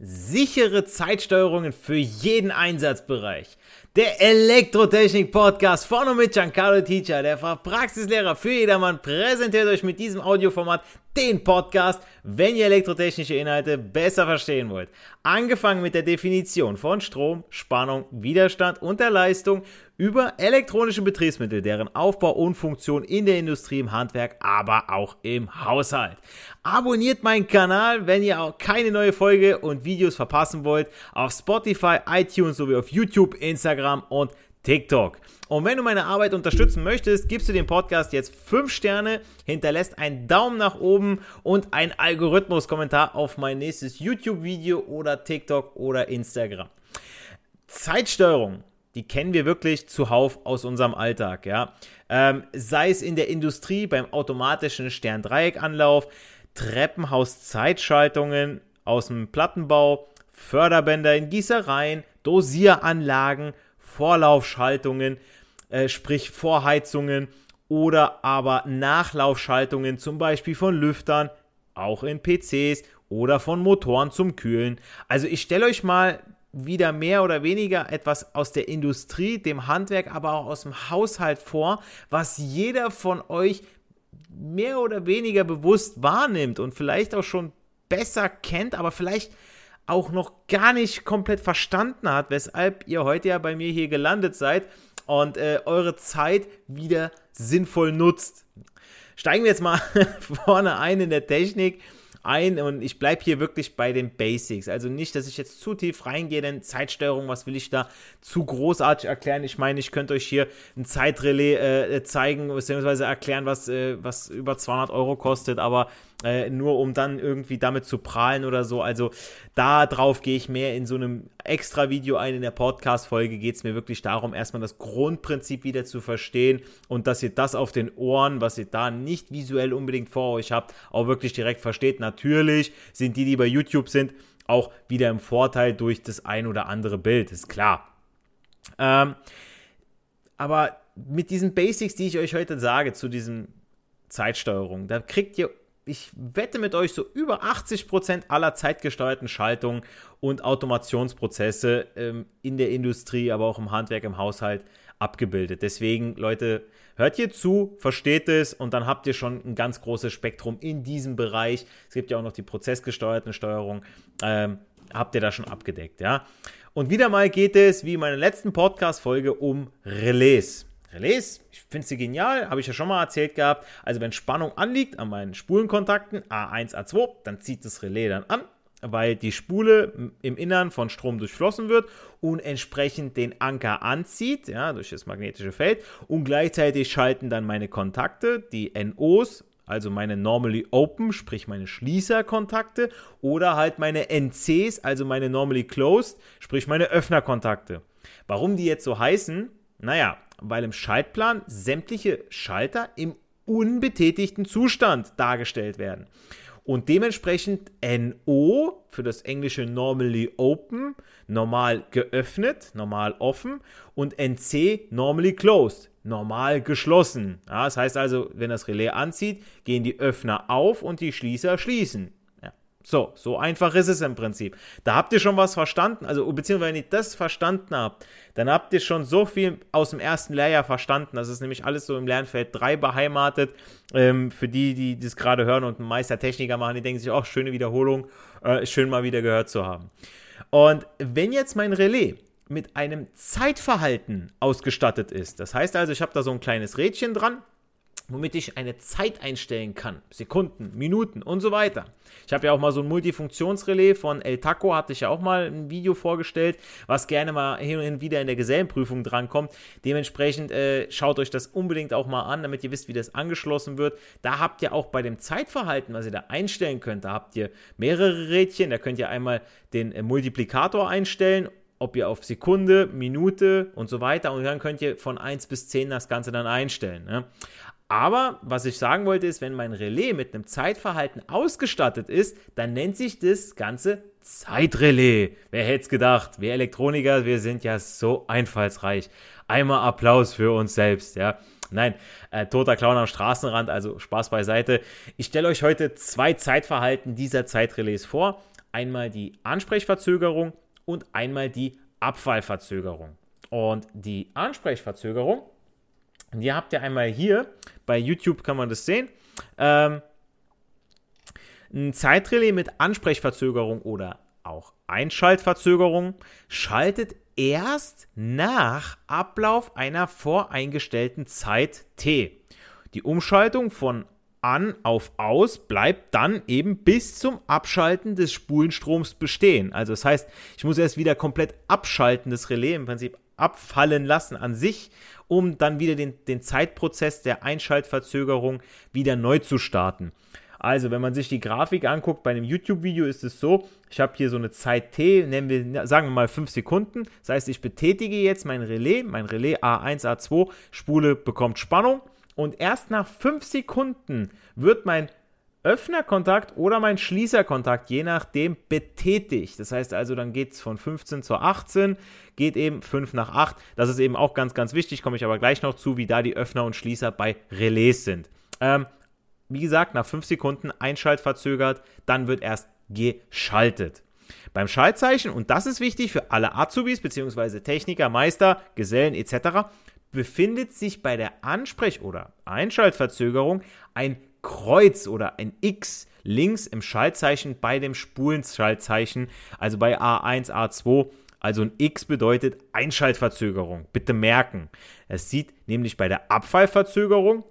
Sichere Zeitsteuerungen für jeden Einsatzbereich. Der Elektrotechnik-Podcast von und mit Giancarlo Teacher, der Praxislehrer für jedermann, präsentiert euch mit diesem Audioformat den Podcast, wenn ihr elektrotechnische Inhalte besser verstehen wollt. Angefangen mit der Definition von Strom, Spannung, Widerstand und der Leistung über elektronische Betriebsmittel, deren Aufbau und Funktion in der Industrie, im Handwerk, aber auch im Haushalt. Abonniert meinen Kanal, wenn ihr auch keine neue Folge und Videos verpassen wollt, auf Spotify, iTunes sowie auf YouTube, Instagram und TikTok. Und wenn du meine Arbeit unterstützen möchtest, gibst du dem Podcast jetzt 5 Sterne, hinterlässt einen Daumen nach oben und einen Algorithmus-Kommentar auf mein nächstes YouTube-Video oder TikTok oder Instagram. Zeitsteuerung die kennen wir wirklich zuhauf aus unserem Alltag, ja. Ähm, sei es in der Industrie beim automatischen Sterndreieckanlauf, Treppenhaus-Zeitschaltungen aus dem Plattenbau, Förderbänder in Gießereien, Dosieranlagen, Vorlaufschaltungen, äh, sprich Vorheizungen oder aber Nachlaufschaltungen, zum Beispiel von Lüftern, auch in PCs oder von Motoren zum Kühlen. Also ich stelle euch mal wieder mehr oder weniger etwas aus der Industrie, dem Handwerk, aber auch aus dem Haushalt vor, was jeder von euch mehr oder weniger bewusst wahrnimmt und vielleicht auch schon besser kennt, aber vielleicht auch noch gar nicht komplett verstanden hat, weshalb ihr heute ja bei mir hier gelandet seid und äh, eure Zeit wieder sinnvoll nutzt. Steigen wir jetzt mal vorne ein in der Technik ein und ich bleibe hier wirklich bei den Basics. Also nicht, dass ich jetzt zu tief reingehe, denn Zeitsteuerung, was will ich da zu großartig erklären? Ich meine, ich könnte euch hier ein Zeitrelais äh, zeigen, beziehungsweise erklären, was, äh, was über 200 Euro kostet, aber äh, nur um dann irgendwie damit zu prahlen oder so. Also da drauf gehe ich mehr in so einem extra Video ein. In der Podcast-Folge geht es mir wirklich darum, erstmal das Grundprinzip wieder zu verstehen und dass ihr das auf den Ohren, was ihr da nicht visuell unbedingt vor euch habt, auch wirklich direkt versteht. Natürlich sind die, die bei YouTube sind, auch wieder im Vorteil durch das ein oder andere Bild, ist klar. Ähm, aber mit diesen Basics, die ich euch heute sage, zu diesen Zeitsteuerung, da kriegt ihr ich wette mit euch, so über 80% aller zeitgesteuerten Schaltungen und Automationsprozesse ähm, in der Industrie, aber auch im Handwerk, im Haushalt abgebildet. Deswegen, Leute, hört hier zu, versteht es und dann habt ihr schon ein ganz großes Spektrum in diesem Bereich. Es gibt ja auch noch die prozessgesteuerten Steuerung. Ähm, habt ihr da schon abgedeckt, ja? Und wieder mal geht es, wie in meiner letzten Podcast-Folge, um Relais. Relais, ich finde sie genial, habe ich ja schon mal erzählt gehabt. Also wenn Spannung anliegt an meinen Spulenkontakten A1, A2, dann zieht das Relais dann an, weil die Spule im Innern von Strom durchflossen wird und entsprechend den Anker anzieht, ja, durch das magnetische Feld. Und gleichzeitig schalten dann meine Kontakte, die NOs, also meine Normally Open, sprich meine Schließerkontakte, oder halt meine NCs, also meine Normally Closed, sprich meine Öffnerkontakte. Warum die jetzt so heißen? Naja, weil im Schaltplan sämtliche Schalter im unbetätigten Zustand dargestellt werden. Und dementsprechend NO für das englische Normally Open, normal geöffnet, normal offen und NC Normally Closed, normal geschlossen. Ja, das heißt also, wenn das Relais anzieht, gehen die Öffner auf und die Schließer schließen. So, so einfach ist es im Prinzip. Da habt ihr schon was verstanden, also beziehungsweise wenn ihr das verstanden habt, dann habt ihr schon so viel aus dem ersten Lehrjahr verstanden. Das ist nämlich alles so im Lernfeld 3 beheimatet. Ähm, für die, die das gerade hören und einen Meistertechniker machen, die denken sich, auch schöne Wiederholung, äh, schön mal wieder gehört zu haben. Und wenn jetzt mein Relais mit einem Zeitverhalten ausgestattet ist. Das heißt also, ich habe da so ein kleines Rädchen dran, womit ich eine Zeit einstellen kann. Sekunden, Minuten und so weiter. Ich habe ja auch mal so ein Multifunktionsrelais von El Taco, hatte ich ja auch mal ein Video vorgestellt, was gerne mal hin und wieder in der Gesellenprüfung drankommt. Dementsprechend äh, schaut euch das unbedingt auch mal an, damit ihr wisst, wie das angeschlossen wird. Da habt ihr auch bei dem Zeitverhalten, was ihr da einstellen könnt, da habt ihr mehrere Rädchen. Da könnt ihr einmal den äh, Multiplikator einstellen ob ihr auf Sekunde, Minute und so weiter und dann könnt ihr von 1 bis 10 das Ganze dann einstellen. Ne? Aber was ich sagen wollte ist, wenn mein Relais mit einem Zeitverhalten ausgestattet ist, dann nennt sich das Ganze Zeitrelais. Wer hätte es gedacht? Wir Elektroniker, wir sind ja so einfallsreich. Einmal Applaus für uns selbst, ja. Nein, äh, toter Clown am Straßenrand, also Spaß beiseite. Ich stelle euch heute zwei Zeitverhalten dieser Zeitrelais vor. Einmal die Ansprechverzögerung und einmal die Abfallverzögerung. Und die Ansprechverzögerung, die habt ihr einmal hier. Bei YouTube kann man das sehen. Ähm, ein Zeitrelais mit Ansprechverzögerung oder auch Einschaltverzögerung schaltet erst nach Ablauf einer voreingestellten Zeit T. Die Umschaltung von an auf aus bleibt dann eben bis zum Abschalten des Spulenstroms bestehen. Also das heißt, ich muss erst wieder komplett abschalten, das Relais im Prinzip abfallen lassen an sich, um dann wieder den, den Zeitprozess der Einschaltverzögerung wieder neu zu starten. Also, wenn man sich die Grafik anguckt, bei einem YouTube-Video ist es so, ich habe hier so eine Zeit T, nennen wir, sagen wir mal 5 Sekunden. Das heißt, ich betätige jetzt mein Relais, mein Relais A1, A2, Spule bekommt Spannung und erst nach 5 Sekunden wird mein Öffnerkontakt oder mein Schließerkontakt, je nachdem, betätigt. Das heißt also, dann geht es von 15 zu 18, geht eben 5 nach 8. Das ist eben auch ganz, ganz wichtig, komme ich aber gleich noch zu, wie da die Öffner und Schließer bei Relais sind. Ähm, wie gesagt, nach 5 Sekunden einschaltverzögert, dann wird erst geschaltet. Beim Schaltzeichen, und das ist wichtig für alle Azubis bzw. Techniker, Meister, Gesellen etc., befindet sich bei der Ansprech- oder Einschaltverzögerung ein Kreuz oder ein X links im Schaltzeichen bei dem Spulenschaltzeichen, also bei A1, A2. Also ein X bedeutet Einschaltverzögerung. Bitte merken. Es sieht nämlich bei der Abfallverzögerung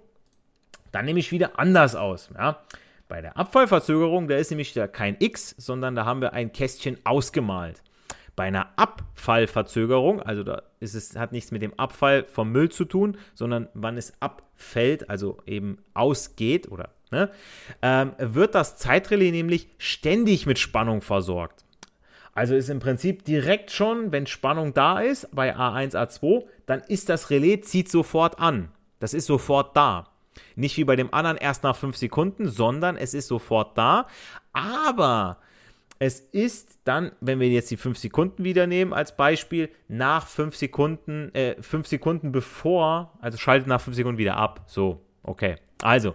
dann nämlich wieder anders aus. Ja? Bei der Abfallverzögerung, da ist nämlich da kein X, sondern da haben wir ein Kästchen ausgemalt. Bei einer Abfallverzögerung, also da ist es, hat nichts mit dem Abfall vom Müll zu tun, sondern wann es abfällt, also eben ausgeht oder ne, ähm, wird das Zeitrelais nämlich ständig mit Spannung versorgt. Also ist im Prinzip direkt schon, wenn Spannung da ist, bei A1, A2, dann ist das Relais, zieht sofort an. Das ist sofort da. Nicht wie bei dem anderen erst nach 5 Sekunden, sondern es ist sofort da. Aber es ist dann, wenn wir jetzt die 5 Sekunden wieder nehmen als Beispiel, nach 5 Sekunden, äh, 5 Sekunden bevor, also schaltet nach 5 Sekunden wieder ab. So, okay. Also,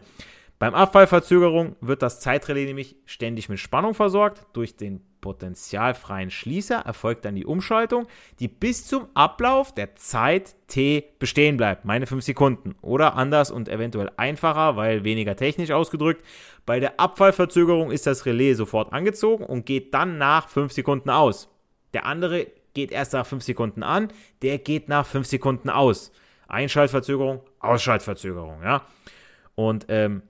beim Abfallverzögerung wird das Zeitrelais nämlich ständig mit Spannung versorgt. Durch den potenzialfreien Schließer erfolgt dann die Umschaltung, die bis zum Ablauf der Zeit t bestehen bleibt. Meine 5 Sekunden. Oder anders und eventuell einfacher, weil weniger technisch ausgedrückt. Bei der Abfallverzögerung ist das Relais sofort angezogen und geht dann nach 5 Sekunden aus. Der andere geht erst nach 5 Sekunden an, der geht nach 5 Sekunden aus. Einschaltverzögerung, Ausschaltverzögerung, ja. Und ähm,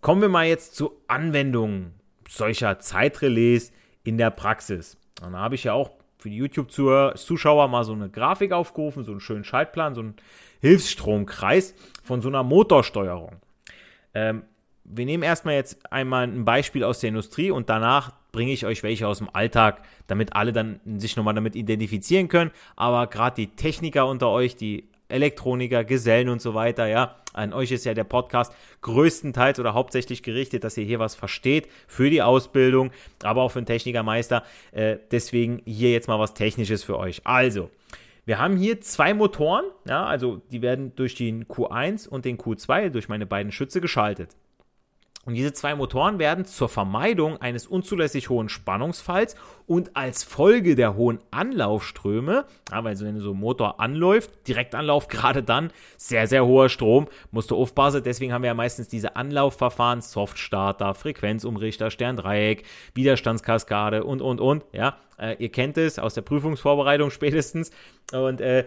Kommen wir mal jetzt zu Anwendungen solcher Zeitrelais in der Praxis. Und da habe ich ja auch für die YouTube-Zuschauer mal so eine Grafik aufgerufen, so einen schönen Schaltplan, so einen Hilfsstromkreis von so einer Motorsteuerung. Ähm, wir nehmen erstmal jetzt einmal ein Beispiel aus der Industrie und danach bringe ich euch welche aus dem Alltag, damit alle dann sich nochmal damit identifizieren können. Aber gerade die Techniker unter euch, die Elektroniker, Gesellen und so weiter, ja. An euch ist ja der Podcast größtenteils oder hauptsächlich gerichtet, dass ihr hier was versteht für die Ausbildung, aber auch für einen Technikermeister. Äh, deswegen hier jetzt mal was Technisches für euch. Also, Wir haben hier zwei Motoren, ja, also die werden durch den Q1 und den Q2, durch meine beiden Schütze geschaltet. Und diese zwei Motoren werden zur Vermeidung eines unzulässig hohen Spannungsfalls und als Folge der hohen Anlaufströme, ja, weil so, wenn so ein Motor anläuft, Direktanlauf, gerade dann, sehr, sehr hoher Strom, musst du aufpassen. Deswegen haben wir ja meistens diese Anlaufverfahren, Softstarter, Frequenzumrichter, Sterndreieck, Widerstandskaskade und, und, und. Ja, äh, ihr kennt es aus der Prüfungsvorbereitung spätestens. Und äh,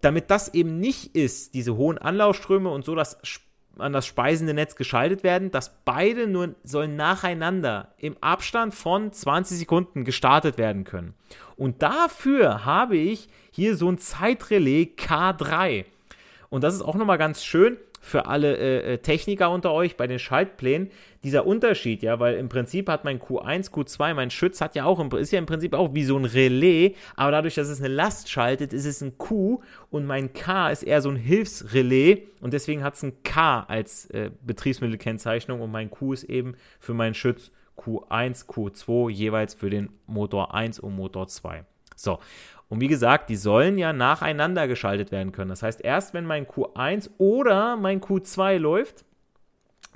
damit das eben nicht ist, diese hohen Anlaufströme und so das an das speisende Netz geschaltet werden, dass beide nur sollen nacheinander im Abstand von 20 Sekunden gestartet werden können. Und dafür habe ich hier so ein Zeitrelais K3. Und das ist auch nochmal ganz schön für alle äh, äh, Techniker unter euch bei den Schaltplänen dieser Unterschied, ja, weil im Prinzip hat mein Q1, Q2, mein Schütz hat ja auch, ist ja im Prinzip auch wie so ein Relais, aber dadurch, dass es eine Last schaltet, ist es ein Q und mein K ist eher so ein Hilfsrelais und deswegen hat es ein K als äh, Betriebsmittelkennzeichnung und mein Q ist eben für meinen Schütz Q1, Q2 jeweils für den Motor 1 und Motor 2. So, und wie gesagt, die sollen ja nacheinander geschaltet werden können. Das heißt, erst wenn mein Q1 oder mein Q2 läuft,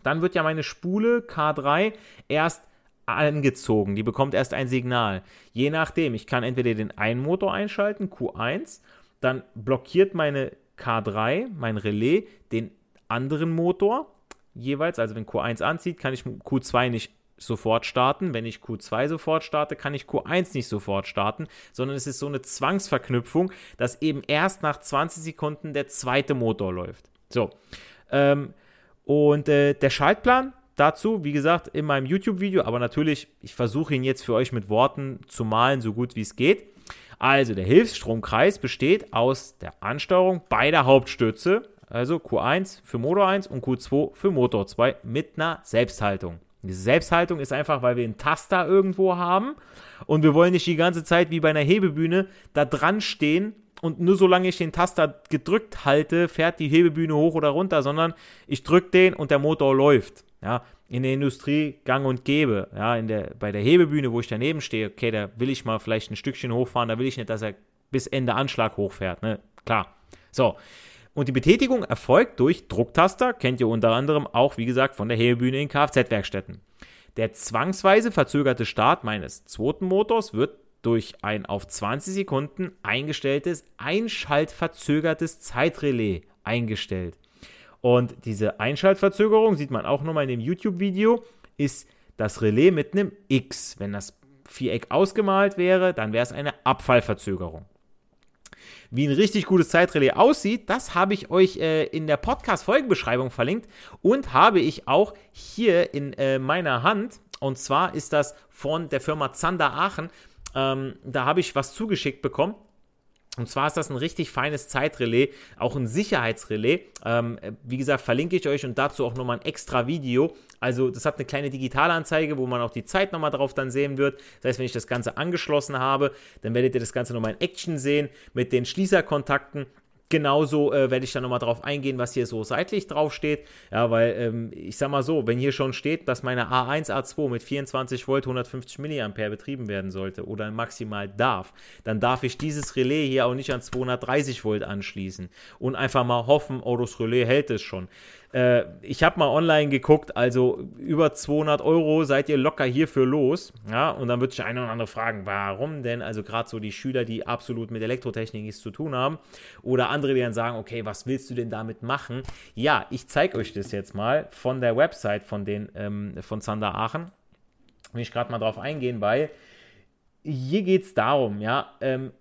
dann wird ja meine Spule K3 erst angezogen. Die bekommt erst ein Signal. Je nachdem, ich kann entweder den einen Motor einschalten, Q1, dann blockiert meine K3, mein Relais, den anderen Motor jeweils. Also wenn Q1 anzieht, kann ich Q2 nicht sofort starten. Wenn ich Q2 sofort starte, kann ich Q1 nicht sofort starten, sondern es ist so eine Zwangsverknüpfung, dass eben erst nach 20 Sekunden der zweite Motor läuft. So. Ähm, und äh, der Schaltplan dazu, wie gesagt, in meinem YouTube-Video, aber natürlich, ich versuche ihn jetzt für euch mit Worten zu malen, so gut wie es geht. Also, der Hilfsstromkreis besteht aus der Ansteuerung beider Hauptstütze, also Q1 für Motor 1 und Q2 für Motor 2 mit einer Selbsthaltung. Diese Selbsthaltung ist einfach, weil wir einen Taster irgendwo haben und wir wollen nicht die ganze Zeit wie bei einer Hebebühne da dran stehen und nur solange ich den Taster gedrückt halte, fährt die Hebebühne hoch oder runter, sondern ich drücke den und der Motor läuft. Ja, in der Industrie gang und gäbe. Ja, in der, bei der Hebebühne, wo ich daneben stehe, okay, da will ich mal vielleicht ein Stückchen hochfahren, da will ich nicht, dass er bis Ende Anschlag hochfährt. Ne? Klar. So. Und die Betätigung erfolgt durch Drucktaster, kennt ihr unter anderem auch, wie gesagt, von der Hebebühne in Kfz-Werkstätten. Der zwangsweise verzögerte Start meines zweiten Motors wird durch ein auf 20 Sekunden eingestelltes einschaltverzögertes Zeitrelais eingestellt. Und diese Einschaltverzögerung sieht man auch nochmal in dem YouTube-Video, ist das Relais mit einem X. Wenn das Viereck ausgemalt wäre, dann wäre es eine Abfallverzögerung. Wie ein richtig gutes Zeitrelais aussieht, das habe ich euch äh, in der Podcast-Folgenbeschreibung verlinkt und habe ich auch hier in äh, meiner Hand. Und zwar ist das von der Firma Zander Aachen. Ähm, da habe ich was zugeschickt bekommen. Und zwar ist das ein richtig feines Zeitrelais, auch ein Sicherheitsrelais. Ähm, wie gesagt, verlinke ich euch und dazu auch nochmal ein extra Video. Also das hat eine kleine Digitalanzeige, wo man auch die Zeit nochmal drauf dann sehen wird. Das heißt, wenn ich das Ganze angeschlossen habe, dann werdet ihr das Ganze nochmal in Action sehen mit den Schließerkontakten Genauso äh, werde ich dann nochmal drauf eingehen, was hier so seitlich drauf steht. Ja, weil ähm, ich sag mal so, wenn hier schon steht, dass meine A1, A2 mit 24 Volt 150 mA betrieben werden sollte oder maximal darf, dann darf ich dieses Relais hier auch nicht an 230 Volt anschließen und einfach mal hoffen, oh, das Relais hält es schon. Äh, ich habe mal online geguckt, also über 200 Euro seid ihr locker hierfür los. Ja, und dann wird sich einer oder andere fragen, warum denn? Also gerade so die Schüler, die absolut mit Elektrotechnik nichts zu tun haben. Oder andere, dann sagen, okay, was willst du denn damit machen? Ja, ich zeige euch das jetzt mal von der Website von, den, ähm, von Zander Aachen. Will ich gerade mal drauf eingehen, weil hier geht es darum, ja, ähm,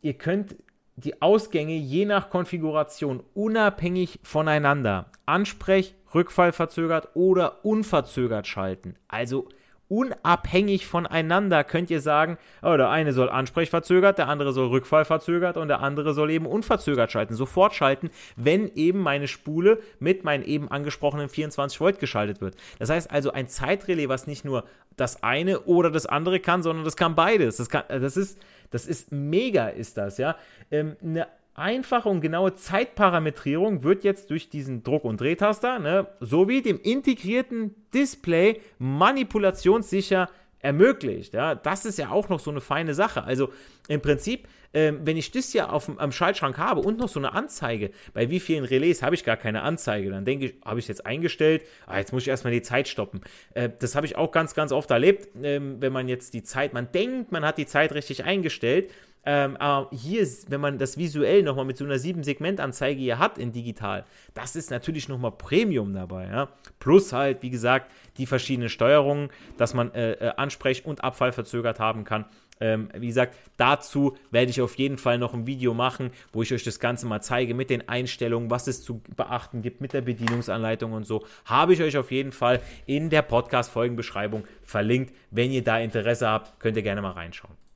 ihr könnt die Ausgänge je nach Konfiguration unabhängig voneinander Ansprech, Rückfallverzögert oder unverzögert schalten. Also unabhängig voneinander könnt ihr sagen, oh, der eine soll ansprechverzögert, der andere soll rückfallverzögert und der andere soll eben unverzögert schalten, sofort schalten, wenn eben meine Spule mit meinen eben angesprochenen 24 Volt geschaltet wird. Das heißt also ein Zeitrelais, was nicht nur das eine oder das andere kann, sondern das kann beides. Das, kann, das, ist, das ist mega, ist das, ja. Ähm, eine einfache und genaue Zeitparametrierung wird jetzt durch diesen Druck- und Drehtaster ne, sowie dem integrierten Display manipulationssicher ermöglicht. Ja? Das ist ja auch noch so eine feine Sache. Also im Prinzip, ähm, wenn ich das ja auf, am Schaltschrank habe und noch so eine Anzeige, bei wie vielen Relais habe ich gar keine Anzeige, dann denke ich, habe ich es jetzt eingestellt, ah, jetzt muss ich erstmal die Zeit stoppen. Äh, das habe ich auch ganz, ganz oft erlebt, ähm, wenn man jetzt die Zeit, man denkt, man hat die Zeit richtig eingestellt, ähm, aber hier, wenn man das visuell nochmal mit so einer 7-Segment-Anzeige hier hat in digital, das ist natürlich nochmal Premium dabei. Ja? Plus halt, wie gesagt, die verschiedenen Steuerungen, dass man äh, äh, Ansprech- und Abfall verzögert haben kann. Ähm, wie gesagt, dazu werde ich auf jeden Fall noch ein Video machen, wo ich euch das Ganze mal zeige mit den Einstellungen, was es zu beachten gibt, mit der Bedienungsanleitung und so. Habe ich euch auf jeden Fall in der Podcast-Folgenbeschreibung verlinkt. Wenn ihr da Interesse habt, könnt ihr gerne mal reinschauen.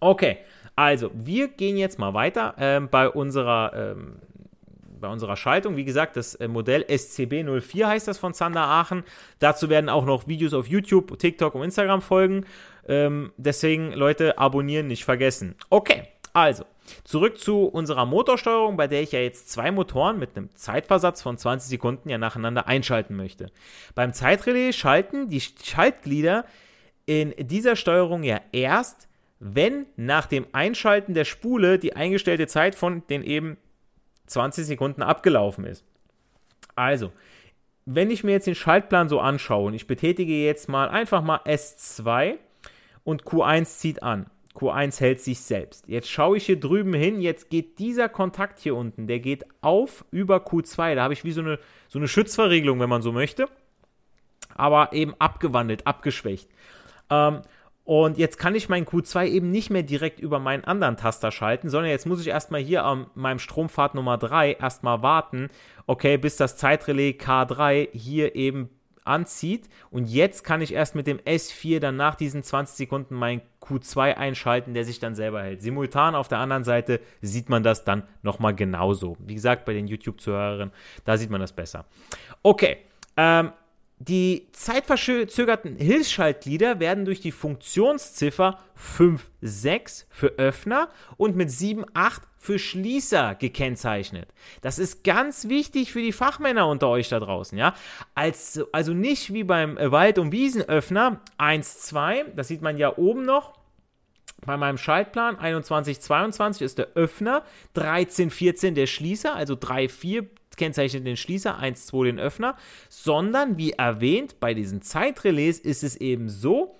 Okay, also wir gehen jetzt mal weiter ähm, bei unserer ähm, bei unserer Schaltung. Wie gesagt, das äh, Modell SCB04 heißt das von Zander Aachen. Dazu werden auch noch Videos auf YouTube, TikTok und Instagram folgen. Ähm, deswegen, Leute, abonnieren nicht vergessen. Okay, also, zurück zu unserer Motorsteuerung, bei der ich ja jetzt zwei Motoren mit einem Zeitversatz von 20 Sekunden ja nacheinander einschalten möchte. Beim Zeitrelais schalten die Schaltglieder in dieser Steuerung ja erst, wenn nach dem Einschalten der Spule die eingestellte Zeit von den eben 20 Sekunden abgelaufen ist. Also, wenn ich mir jetzt den Schaltplan so anschaue und ich betätige jetzt mal einfach mal S2 und Q1 zieht an. Q1 hält sich selbst. Jetzt schaue ich hier drüben hin, jetzt geht dieser Kontakt hier unten, der geht auf über Q2. Da habe ich wie so eine, so eine Schutzverriegelung, wenn man so möchte. Aber eben abgewandelt, abgeschwächt. Ähm, und jetzt kann ich meinen Q2 eben nicht mehr direkt über meinen anderen Taster schalten, sondern jetzt muss ich erstmal hier an meinem Strompfad Nummer 3 erstmal warten, okay, bis das Zeitrelais K3 hier eben anzieht. Und jetzt kann ich erst mit dem S4 dann nach diesen 20 Sekunden meinen Q2 einschalten, der sich dann selber hält. Simultan auf der anderen Seite sieht man das dann nochmal genauso. Wie gesagt, bei den YouTube-Zuhörern, da sieht man das besser. Okay, ähm, die zeitverzögerten Hilfsschaltglieder werden durch die Funktionsziffer 5.6 für Öffner und mit 7.8 für Schließer gekennzeichnet. Das ist ganz wichtig für die Fachmänner unter euch da draußen, ja. Also, also nicht wie beim Wald- und Wiesenöffner 1.2, das sieht man ja oben noch. Bei meinem Schaltplan 21.22 ist der Öffner, 13.14 der Schließer, also 3.4 kennzeichnet den Schließer, 1, 2 den Öffner, sondern wie erwähnt, bei diesen Zeitrelais ist es eben so,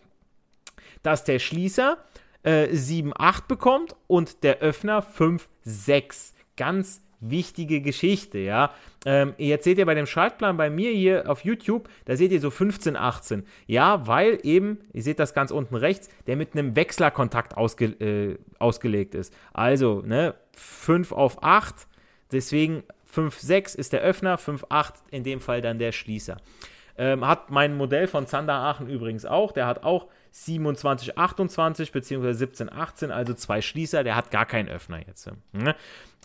dass der Schließer äh, 7, 8 bekommt und der Öffner 5, 6. Ganz wichtige Geschichte, ja. Ähm, jetzt seht ihr bei dem Schaltplan bei mir hier auf YouTube, da seht ihr so 15, 18. Ja, weil eben, ihr seht das ganz unten rechts, der mit einem Wechslerkontakt ausge, äh, ausgelegt ist. Also, ne, 5 auf 8, deswegen 5.6 ist der Öffner, 5.8 in dem Fall dann der Schließer. Ähm, hat mein Modell von Zander Aachen übrigens auch. Der hat auch 2728 bzw. 1718, also zwei Schließer. Der hat gar keinen Öffner jetzt. Ne?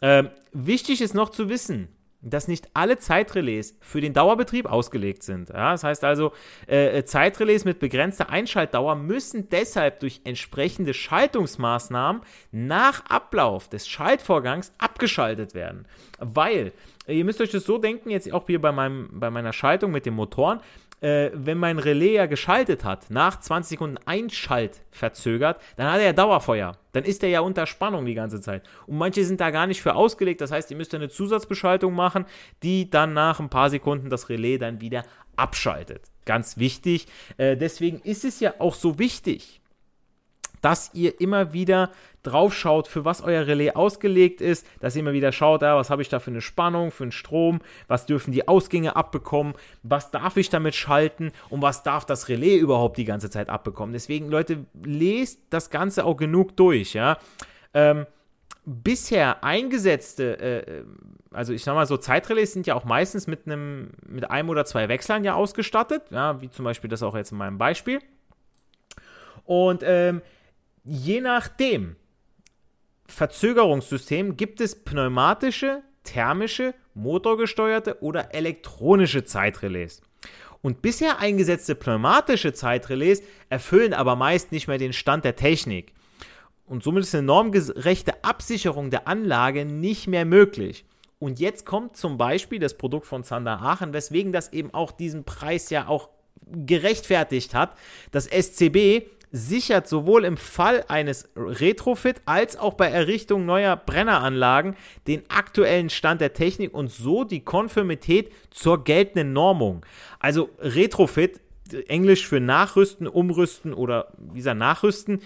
Ähm, wichtig ist noch zu wissen, dass nicht alle Zeitrelais für den Dauerbetrieb ausgelegt sind. Ja, das heißt also, äh, äh, Zeitrelais mit begrenzter Einschaltdauer müssen deshalb durch entsprechende Schaltungsmaßnahmen nach Ablauf des Schaltvorgangs abgeschaltet werden. Weil, ihr müsst euch das so denken, jetzt auch hier bei, meinem, bei meiner Schaltung mit den Motoren, äh, wenn mein Relais ja geschaltet hat, nach 20 Sekunden Einschalt verzögert, dann hat er ja Dauerfeuer. Dann ist er ja unter Spannung die ganze Zeit. Und manche sind da gar nicht für ausgelegt. Das heißt, ihr müsst eine Zusatzbeschaltung machen, die dann nach ein paar Sekunden das Relais dann wieder abschaltet. Ganz wichtig. Äh, deswegen ist es ja auch so wichtig, dass ihr immer wieder drauf schaut, für was euer Relais ausgelegt ist, dass ihr immer wieder schaut, ja, was habe ich da für eine Spannung, für einen Strom, was dürfen die Ausgänge abbekommen, was darf ich damit schalten und was darf das Relais überhaupt die ganze Zeit abbekommen. Deswegen, Leute, lest das Ganze auch genug durch, ja. Ähm, bisher eingesetzte, äh, also ich sag mal so, Zeitrelais sind ja auch meistens mit einem, mit einem oder zwei Wechseln ja ausgestattet, ja, wie zum Beispiel das auch jetzt in meinem Beispiel. Und ähm, je nachdem Verzögerungssystem gibt es pneumatische, thermische, motorgesteuerte oder elektronische Zeitrelais. Und bisher eingesetzte pneumatische Zeitrelais erfüllen aber meist nicht mehr den Stand der Technik. Und somit ist eine normgerechte Absicherung der Anlage nicht mehr möglich. Und jetzt kommt zum Beispiel das Produkt von Zander Aachen, weswegen das eben auch diesen Preis ja auch gerechtfertigt hat. Das SCB sichert sowohl im Fall eines Retrofit als auch bei Errichtung neuer Brenneranlagen den aktuellen Stand der Technik und so die Konformität zur geltenden Normung. Also Retrofit, Englisch für Nachrüsten, Umrüsten oder dieser Nachrüsten,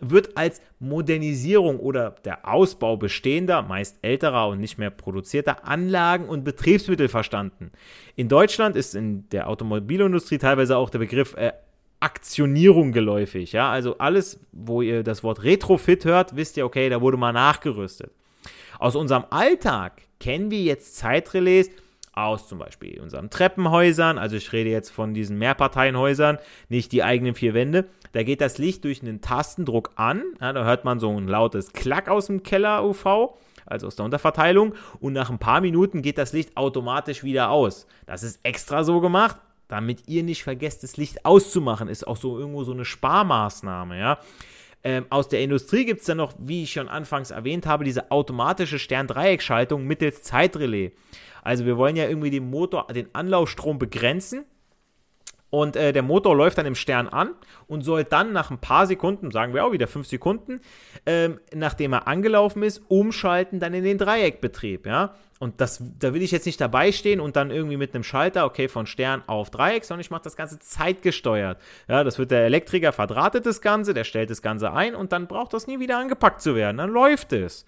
wird als Modernisierung oder der Ausbau bestehender, meist älterer und nicht mehr produzierter Anlagen und Betriebsmittel verstanden. In Deutschland ist in der Automobilindustrie teilweise auch der Begriff äh, Aktionierung geläufig. Ja? Also alles, wo ihr das Wort Retrofit hört, wisst ihr, okay, da wurde mal nachgerüstet. Aus unserem Alltag kennen wir jetzt Zeitrelais aus zum Beispiel unseren Treppenhäusern, also ich rede jetzt von diesen Mehrparteienhäusern, nicht die eigenen vier Wände. Da geht das Licht durch einen Tastendruck an, ja, da hört man so ein lautes Klack aus dem Keller-UV, also aus der Unterverteilung, und nach ein paar Minuten geht das Licht automatisch wieder aus. Das ist extra so gemacht, damit ihr nicht vergesst, das Licht auszumachen, ist auch so irgendwo so eine Sparmaßnahme, ja. Ähm, aus der Industrie gibt es dann noch, wie ich schon anfangs erwähnt habe, diese automatische Stern-Dreieck-Schaltung mittels Zeitrelais. Also wir wollen ja irgendwie den Motor, den Anlaufstrom begrenzen und äh, der Motor läuft dann im Stern an und soll dann nach ein paar Sekunden, sagen wir auch wieder fünf Sekunden, ähm, nachdem er angelaufen ist, umschalten dann in den Dreieckbetrieb, ja. Und das, da will ich jetzt nicht dabei stehen und dann irgendwie mit einem Schalter, okay, von Stern auf Dreieck, sondern ich mache das Ganze zeitgesteuert. Ja, das wird der Elektriker verdrahtet das Ganze, der stellt das Ganze ein und dann braucht das nie wieder angepackt zu werden. Dann läuft es.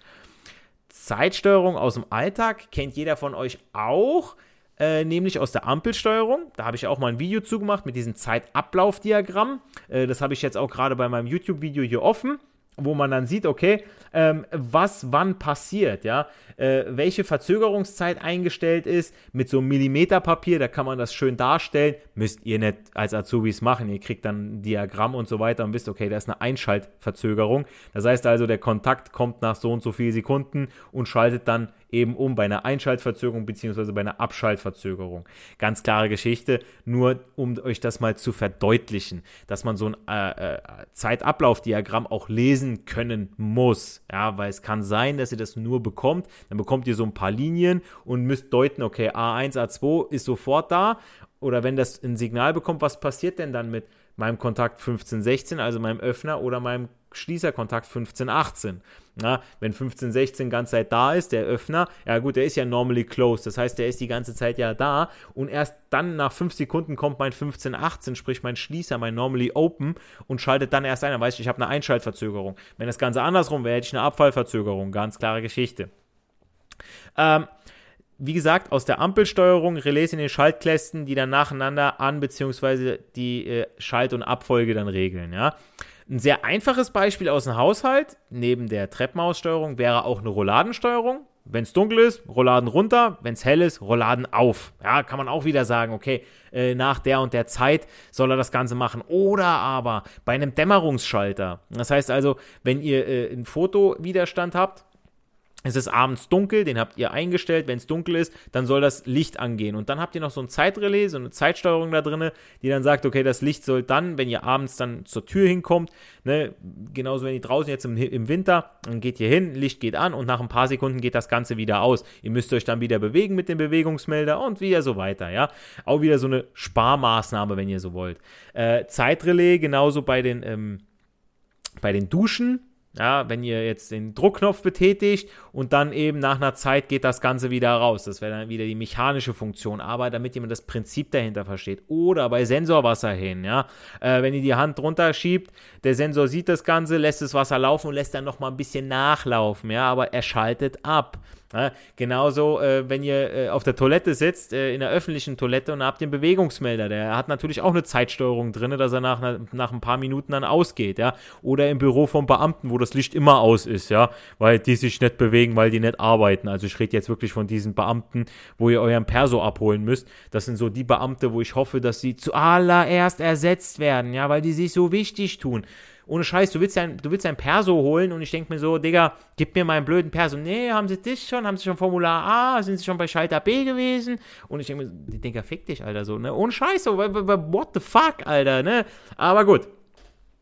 Zeitsteuerung aus dem Alltag kennt jeder von euch auch. Äh, nämlich aus der Ampelsteuerung. Da habe ich auch mal ein Video zugemacht mit diesem Zeitablaufdiagramm. Äh, das habe ich jetzt auch gerade bei meinem YouTube-Video hier offen wo man dann sieht, okay, ähm, was wann passiert, ja, äh, welche Verzögerungszeit eingestellt ist, mit so einem Millimeterpapier, da kann man das schön darstellen, müsst ihr nicht als Azubis machen, ihr kriegt dann ein Diagramm und so weiter und wisst, okay, da ist eine Einschaltverzögerung, das heißt also, der Kontakt kommt nach so und so vielen Sekunden und schaltet dann eben um bei einer Einschaltverzögerung bzw. bei einer Abschaltverzögerung. Ganz klare Geschichte, nur um euch das mal zu verdeutlichen, dass man so ein äh, äh, Zeitablaufdiagramm auch lesen können muss. Ja, weil es kann sein, dass ihr das nur bekommt. Dann bekommt ihr so ein paar Linien und müsst deuten, okay, A1, A2 ist sofort da. Oder wenn das ein Signal bekommt, was passiert denn dann mit meinem Kontakt 1516, also meinem Öffner oder meinem Schließerkontakt 1518. Na, wenn 1516 ganze Zeit da ist, der Öffner, ja gut, der ist ja normally closed, das heißt, der ist die ganze Zeit ja da und erst dann nach 5 Sekunden kommt mein 1518, sprich mein Schließer, mein normally open und schaltet dann erst ein, dann weiß ich, ich habe eine Einschaltverzögerung. Wenn das Ganze andersrum wäre, hätte ich eine Abfallverzögerung, ganz klare Geschichte. Ähm, wie gesagt, aus der Ampelsteuerung Relais in den Schaltkästen, die dann nacheinander an bzw. die äh, Schalt- und Abfolge dann regeln. Ja. Ein sehr einfaches Beispiel aus dem Haushalt, neben der Treppenaussteuerung, wäre auch eine Rolladensteuerung. Wenn es dunkel ist, Rolladen runter, wenn es hell ist, Rolladen auf. Ja, kann man auch wieder sagen, okay, äh, nach der und der Zeit soll er das Ganze machen. Oder aber bei einem Dämmerungsschalter. Das heißt also, wenn ihr äh, einen Fotowiderstand habt, es ist abends dunkel, den habt ihr eingestellt. Wenn es dunkel ist, dann soll das Licht angehen. Und dann habt ihr noch so ein Zeitrelais, so eine Zeitsteuerung da drin, die dann sagt, okay, das Licht soll dann, wenn ihr abends dann zur Tür hinkommt, ne, genauso wenn ihr draußen jetzt im, im Winter, dann geht ihr hin, Licht geht an und nach ein paar Sekunden geht das Ganze wieder aus. Ihr müsst euch dann wieder bewegen mit dem Bewegungsmelder und wieder so weiter, ja. Auch wieder so eine Sparmaßnahme, wenn ihr so wollt. Äh, Zeitrelais genauso bei den, ähm, bei den Duschen ja, wenn ihr jetzt den Druckknopf betätigt und dann eben nach einer Zeit geht das Ganze wieder raus. Das wäre dann wieder die mechanische Funktion. Aber damit jemand das Prinzip dahinter versteht. Oder bei Sensorwasserhähnen, ja. Äh, wenn ihr die Hand drunter schiebt, der Sensor sieht das Ganze, lässt das Wasser laufen und lässt dann nochmal ein bisschen nachlaufen, ja. Aber er schaltet ab. Ja, genauso, äh, wenn ihr äh, auf der Toilette sitzt, äh, in der öffentlichen Toilette und habt den Bewegungsmelder, der hat natürlich auch eine Zeitsteuerung drin, dass er nach, nach ein paar Minuten dann ausgeht, ja. Oder im Büro vom Beamten, wo das Licht immer aus ist, ja, weil die sich nicht bewegen, weil die nicht arbeiten. Also ich rede jetzt wirklich von diesen Beamten, wo ihr euren Perso abholen müsst. Das sind so die Beamte, wo ich hoffe, dass sie zuallererst ersetzt werden, ja, weil die sich so wichtig tun ohne Scheiß, du willst ein, du willst ein Perso holen und ich denke mir so, Digga, gib mir meinen blöden Perso. Nee, haben sie das schon? Haben sie schon Formular A? Sind sie schon bei Schalter B gewesen? Und ich denke mir, Digga, fick dich, Alter, so, ne? Ohne Scheiß, so, what the fuck, Alter, ne? Aber gut.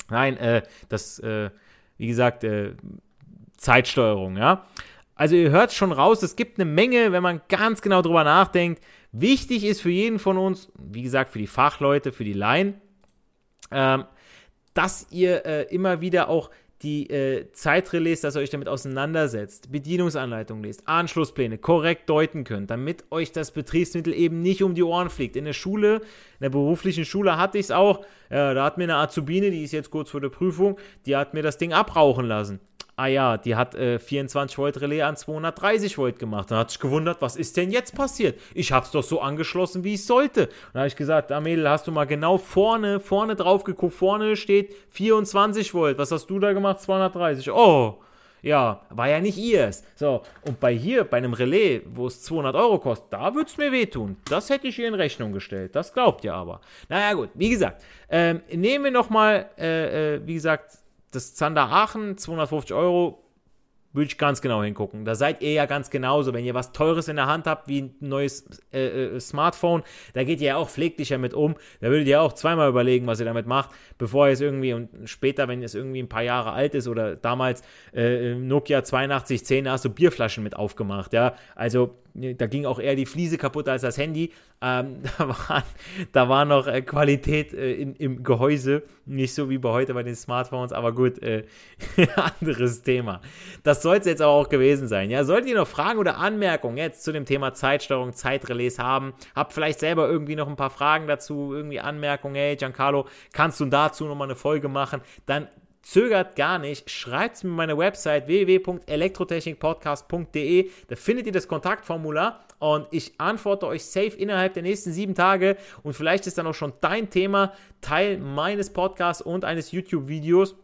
Nein, äh, das, äh, wie gesagt, äh, Zeitsteuerung, ja. Also ihr hört schon raus, es gibt eine Menge, wenn man ganz genau drüber nachdenkt. Wichtig ist für jeden von uns, wie gesagt, für die Fachleute, für die Laien, ähm, dass ihr äh, immer wieder auch die äh, Zeitrelais, dass ihr euch damit auseinandersetzt, Bedienungsanleitung lest, Anschlusspläne korrekt deuten könnt, damit euch das Betriebsmittel eben nicht um die Ohren fliegt. In der Schule, in der beruflichen Schule hatte ich es auch, äh, da hat mir eine Azubine, die ist jetzt kurz vor der Prüfung, die hat mir das Ding abrauchen lassen ah ja, die hat äh, 24 Volt Relais an 230 Volt gemacht. Dann hat sich gewundert, was ist denn jetzt passiert? Ich habe es doch so angeschlossen, wie ich sollte. Dann habe ich gesagt, ah Mädel, hast du mal genau vorne, vorne drauf geguckt, vorne steht 24 Volt. Was hast du da gemacht? 230. Oh, ja, war ja nicht ihrs. So, und bei hier, bei einem Relais, wo es 200 Euro kostet, da würde es mir wehtun. Das hätte ich ihr in Rechnung gestellt. Das glaubt ihr aber. Naja, gut, wie gesagt, ähm, nehmen wir nochmal, äh, äh, wie gesagt, das Zander Aachen, 250 Euro, würde ich ganz genau hingucken. Da seid ihr ja ganz genauso. Wenn ihr was Teures in der Hand habt, wie ein neues äh, äh, Smartphone, da geht ihr ja auch pfleglicher mit um. Da würdet ihr auch zweimal überlegen, was ihr damit macht, bevor ihr es irgendwie und später, wenn es irgendwie ein paar Jahre alt ist oder damals äh, Nokia 8210, da hast du Bierflaschen mit aufgemacht. Ja, also da ging auch eher die Fliese kaputt als das Handy. Ähm, da, war, da war noch äh, Qualität äh, in, im Gehäuse, nicht so wie bei heute bei den Smartphones, aber gut, äh, anderes Thema. Das soll es jetzt aber auch gewesen sein. Ja, solltet ihr noch Fragen oder Anmerkungen jetzt zu dem Thema Zeitsteuerung, Zeitrelais haben, habt vielleicht selber irgendwie noch ein paar Fragen dazu, irgendwie Anmerkungen, hey Giancarlo, kannst du dazu nochmal eine Folge machen, dann Zögert gar nicht, schreibt es mir meine Website www.elektrotechnikpodcast.de. Da findet ihr das Kontaktformular und ich antworte euch safe innerhalb der nächsten sieben Tage. Und vielleicht ist dann auch schon dein Thema Teil meines Podcasts und eines YouTube-Videos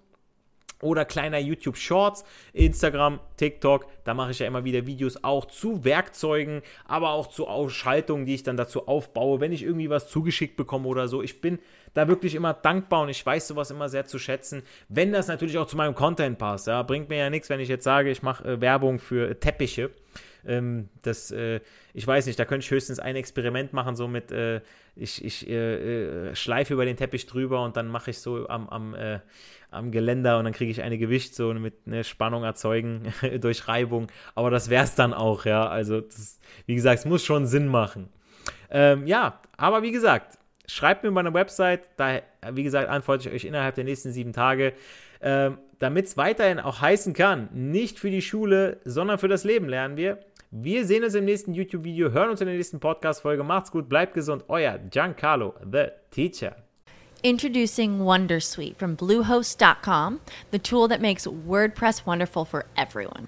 oder kleiner YouTube Shorts, Instagram, TikTok, da mache ich ja immer wieder Videos auch zu Werkzeugen, aber auch zu Ausschaltungen, die ich dann dazu aufbaue, wenn ich irgendwie was zugeschickt bekomme oder so. Ich bin da wirklich immer dankbar und ich weiß sowas immer sehr zu schätzen, wenn das natürlich auch zu meinem Content passt. Ja, bringt mir ja nichts, wenn ich jetzt sage, ich mache äh, Werbung für äh, Teppiche. Ähm, das, äh, ich weiß nicht, da könnte ich höchstens ein Experiment machen, so mit, äh, ich, ich äh, äh, schleife über den Teppich drüber und dann mache ich so am, am, am Geländer und dann kriege ich eine Gewicht so mit eine Spannung erzeugen durch Reibung. Aber das wäre es dann auch, ja. Also, das, wie gesagt, es muss schon Sinn machen. Ähm, ja, aber wie gesagt, schreibt mir meine Website, da, wie gesagt, antworte ich euch innerhalb der nächsten sieben Tage, ähm, damit es weiterhin auch heißen kann, nicht für die Schule, sondern für das Leben lernen wir. Wir sehen uns im nächsten YouTube-Video, hören uns in der nächsten Podcast-Folge. Macht's gut, bleibt gesund. Euer Giancarlo, the Teacher. Introducing Wondersuite from Bluehost.com, the tool that makes WordPress wonderful for everyone.